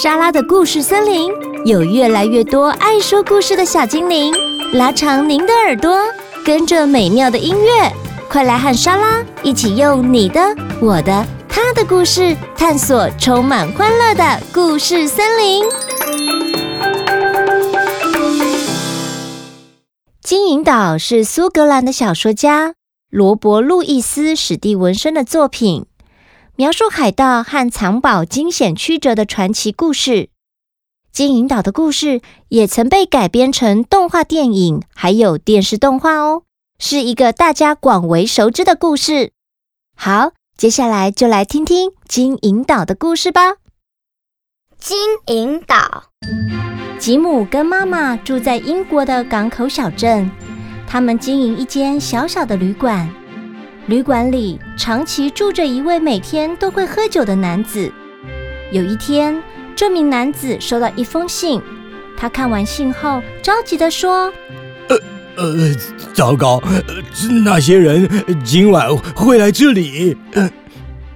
莎拉的故事森林有越来越多爱说故事的小精灵，拉长您的耳朵，跟着美妙的音乐，快来和莎拉一起用你的、我的、他的故事，探索充满欢乐的故事森林。金银岛是苏格兰的小说家罗伯·路易斯·史蒂文森的作品。描述海盗和藏宝惊险曲折的传奇故事，金银岛的故事也曾被改编成动画电影，还有电视动画哦，是一个大家广为熟知的故事。好，接下来就来听听金银岛的故事吧。金银岛，吉姆跟妈妈住在英国的港口小镇，他们经营一间小小的旅馆。旅馆里长期住着一位每天都会喝酒的男子。有一天，这名男子收到一封信，他看完信后着急地说：“呃呃，糟糕，那些人今晚会来这里。”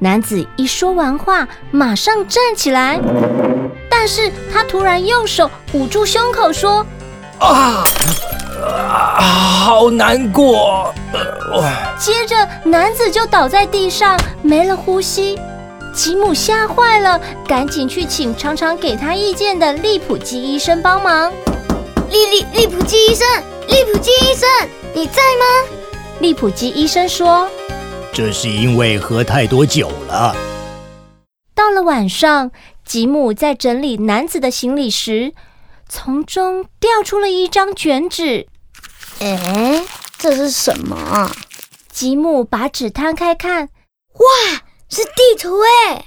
男子一说完话，马上站起来，但是他突然用手捂住胸口说：“啊！”啊，好难过！接着，男子就倒在地上，没了呼吸。吉姆吓坏了，赶紧去请常常给他意见的利普基医生帮忙。利利利普基医生，利普基医生，你在吗？利普基医生说：“这是因为喝太多酒了。”到了晚上，吉姆在整理男子的行李时，从中掉出了一张卷纸。哎，这是什么？吉姆把纸摊开看，哇，是地图哎！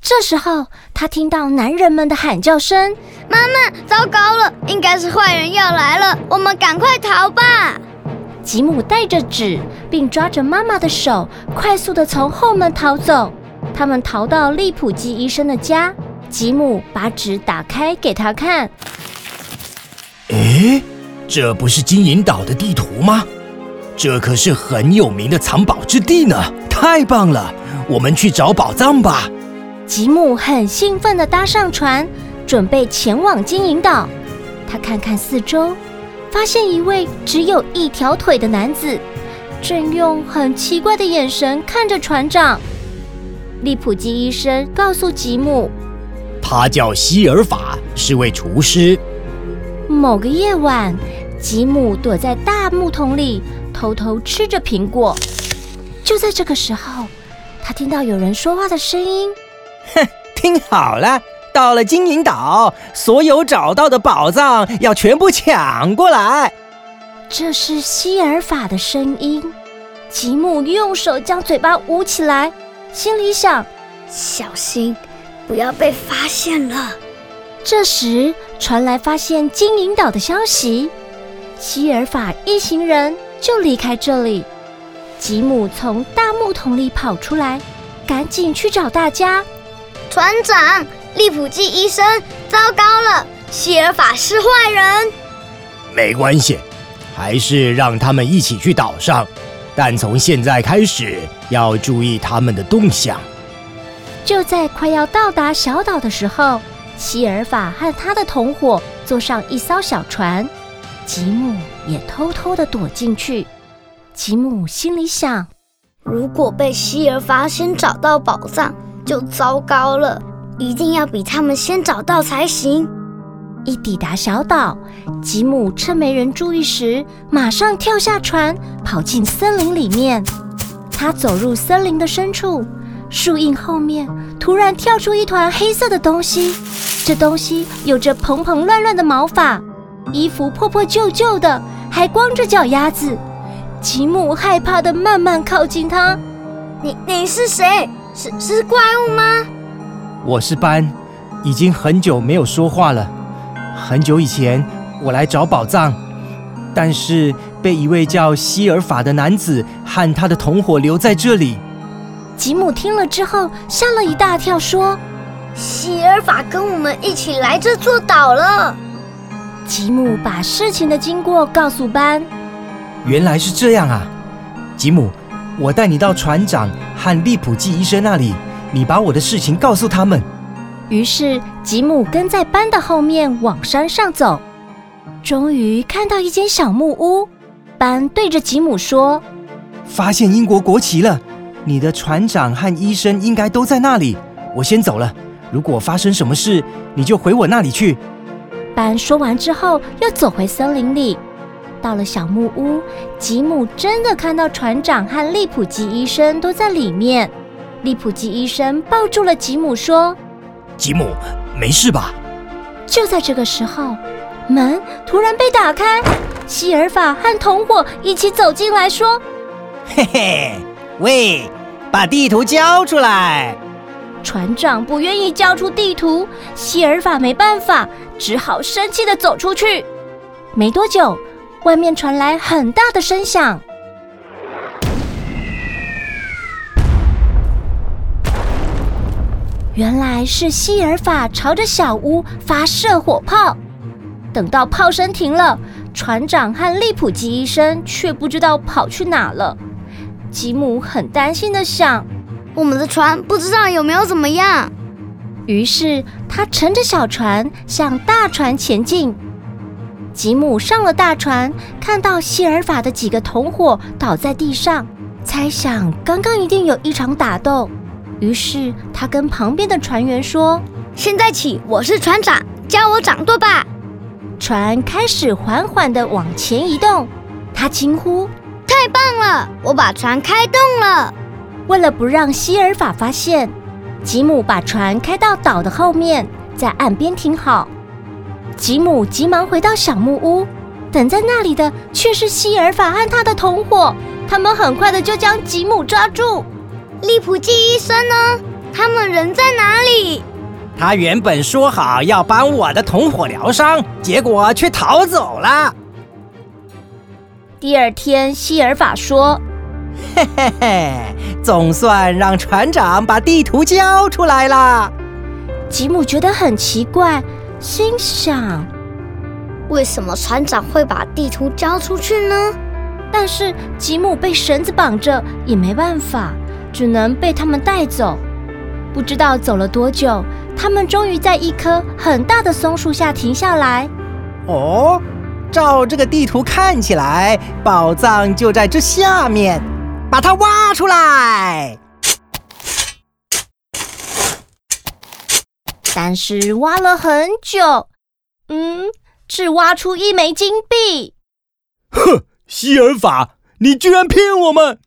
这时候，他听到男人们的喊叫声：“妈妈，糟糕了，应该是坏人要来了，我们赶快逃吧！”吉姆带着纸，并抓着妈妈的手，快速的从后门逃走。他们逃到利普基医生的家，吉姆把纸打开给他看。诶。这不是金银岛的地图吗？这可是很有名的藏宝之地呢！太棒了，我们去找宝藏吧！吉姆很兴奋地搭上船，准备前往金银岛。他看看四周，发现一位只有一条腿的男子，正用很奇怪的眼神看着船长。利普基医生告诉吉姆，他叫希尔法，是位厨师。某个夜晚，吉姆躲在大木桶里，偷偷吃着苹果。就在这个时候，他听到有人说话的声音：“哼，听好了，到了金银岛，所有找到的宝藏要全部抢过来。”这是希尔法的声音。吉姆用手将嘴巴捂起来，心里想：“小心，不要被发现了。”这时传来发现金银岛的消息。希尔法一行人就离开这里。吉姆从大木桶里跑出来，赶紧去找大家。船长，利普基医生，糟糕了，希尔法是坏人。没关系，还是让他们一起去岛上。但从现在开始要注意他们的动向。就在快要到达小岛的时候，希尔法和他的同伙坐上一艘小船。吉姆也偷偷的躲进去。吉姆心里想：如果被希尔发现找到宝藏，就糟糕了。一定要比他们先找到才行。一抵达小岛，吉姆趁没人注意时，马上跳下船，跑进森林里面。他走入森林的深处，树荫后面突然跳出一团黑色的东西。这东西有着蓬蓬乱乱的毛发。衣服破破旧旧的，还光着脚丫子。吉姆害怕的慢慢靠近他。你你是谁？是是怪物吗？我是班，已经很久没有说话了。很久以前，我来找宝藏，但是被一位叫希尔法的男子和他的同伙留在这里。吉姆听了之后吓了一大跳，说：“希尔法跟我们一起来这座岛了。”吉姆把事情的经过告诉班。原来是这样啊，吉姆，我带你到船长和利普济医生那里，你把我的事情告诉他们。于是吉姆跟在班的后面往山上走，终于看到一间小木屋。班对着吉姆说：“发现英国国旗了，你的船长和医生应该都在那里。我先走了，如果发生什么事，你就回我那里去。”班说完之后，又走回森林里。到了小木屋，吉姆真的看到船长和利普基医生都在里面。利普基医生抱住了吉姆，说：“吉姆，没事吧？”就在这个时候，门突然被打开，西尔法和同伙一起走进来，说：“嘿嘿，喂，把地图交出来！”船长不愿意交出地图，希尔法没办法，只好生气地走出去。没多久，外面传来很大的声响。原来是希尔法朝着小屋发射火炮，等到炮声停了，船长和利普基医生却不知道跑去哪了。吉姆很担心地想：我们的船不知道有没有怎么样。于是他乘着小船向大船前进。吉姆上了大船，看到谢尔法的几个同伙倒在地上，猜想刚刚一定有一场打斗。于是他跟旁边的船员说：“现在起，我是船长，叫我掌舵吧。”船开始缓缓地往前移动。他惊呼：“太棒了！我把船开动了！”为了不让希尔法发现，吉姆把船开到岛的后面，在岸边停好。吉姆急忙回到小木屋，等在那里的却是希尔法和他的同伙。他们很快的就将吉姆抓住。利普基医生呢？他们人在哪里？他原本说好要帮我的同伙疗伤，结果却逃走了。第二天，希尔法说：“嘿嘿嘿，总算让船长把地图交出来了。”吉姆觉得很奇怪，心想：“为什么船长会把地图交出去呢？”但是吉姆被绳子绑着，也没办法。只能被他们带走。不知道走了多久，他们终于在一棵很大的松树下停下来。哦，照这个地图看起来，宝藏就在这下面，把它挖出来。但是挖了很久，嗯，只挖出一枚金币。哼，希尔法，你居然骗我们！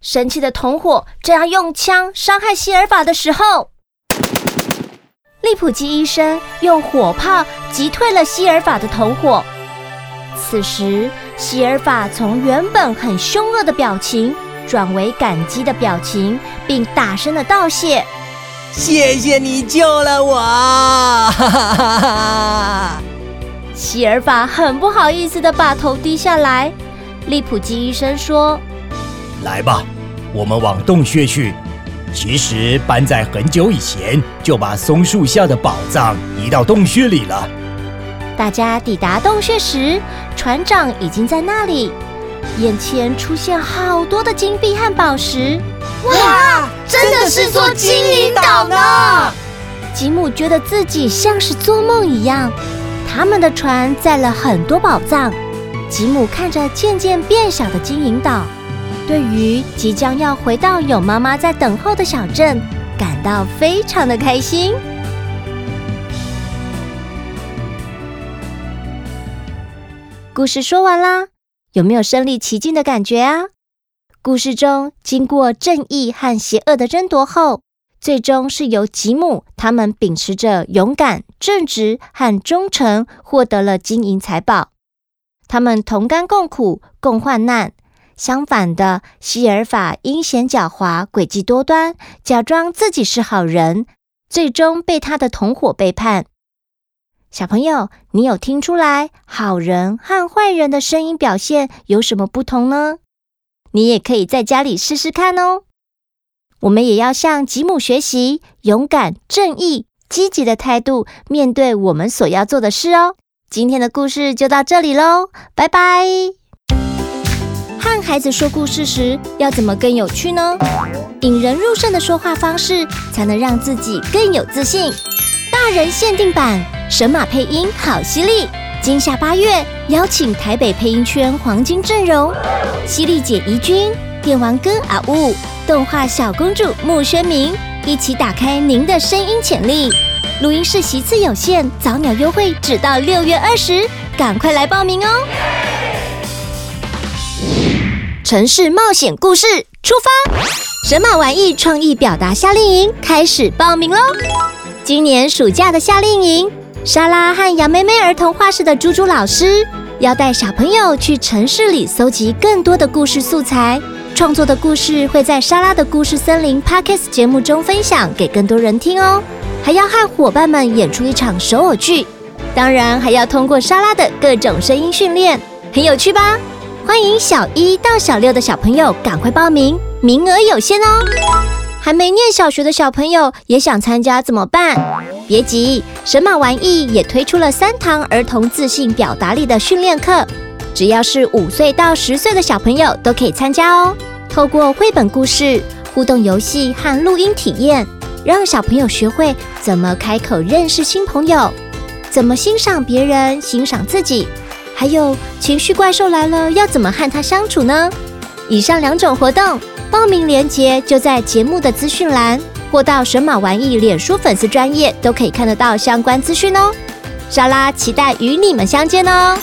神奇的同伙正要用枪伤害希尔法的时候，利普基医生用火炮击退了希尔法的同伙。此时，希尔法从原本很凶恶的表情转为感激的表情，并大声的道谢：“谢谢你救了我！”哈哈哈哈。希尔法很不好意思的把头低下来。利普基医生说。来吧，我们往洞穴去。其实班在很久以前就把松树下的宝藏移到洞穴里了。大家抵达洞穴时，船长已经在那里，眼前出现好多的金币和宝石。哇，真的是座金银岛呢！吉姆觉得自己像是做梦一样。他们的船载了很多宝藏。吉姆看着渐渐变小的金银岛。对于即将要回到有妈妈在等候的小镇，感到非常的开心。故事说完啦，有没有身临其境的感觉啊？故事中经过正义和邪恶的争夺后，最终是由吉姆他们秉持着勇敢、正直和忠诚，获得了金银财宝。他们同甘共苦，共患难。相反的，希尔法阴险狡猾、诡计多端，假装自己是好人，最终被他的同伙背叛。小朋友，你有听出来好人和坏人的声音表现有什么不同呢？你也可以在家里试试看哦。我们也要向吉姆学习，勇敢、正义、积极的态度，面对我们所要做的事哦。今天的故事就到这里喽，拜拜。和孩子说故事时要怎么更有趣呢？引人入胜的说话方式，才能让自己更有自信。大人限定版，神马配音好犀利！今夏八月，邀请台北配音圈黄金阵容，犀利姐怡君、电玩哥阿雾、动画小公主穆宣明，一起打开您的声音潜力。录音室席次有限，早鸟优惠只到六月二十，赶快来报名哦！城市冒险故事出发，神马玩意创意表达夏令营开始报名喽！今年暑假的夏令营。莎拉和杨妹妹儿童画室的猪猪老师要带小朋友去城市里搜集更多的故事素材，创作的故事会在莎拉的故事森林 Podcast 节目中分享给更多人听哦。还要和伙伴们演出一场手偶剧，当然还要通过莎拉的各种声音训练，很有趣吧？欢迎小一到小六的小朋友赶快报名，名额有限哦。还没念小学的小朋友也想参加怎么办？别急，神马玩意也推出了三堂儿童自信表达力的训练课，只要是五岁到十岁的小朋友都可以参加哦。透过绘本故事、互动游戏和录音体验，让小朋友学会怎么开口认识新朋友，怎么欣赏别人、欣赏自己，还有情绪怪兽来了要怎么和他相处呢？以上两种活动报名链接就在节目的资讯栏。或到神马玩意脸书粉丝专页都可以看得到相关资讯哦。莎拉期待与你们相见哦。